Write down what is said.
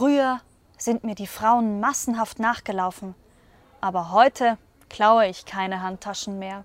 Früher sind mir die Frauen massenhaft nachgelaufen, aber heute klaue ich keine Handtaschen mehr.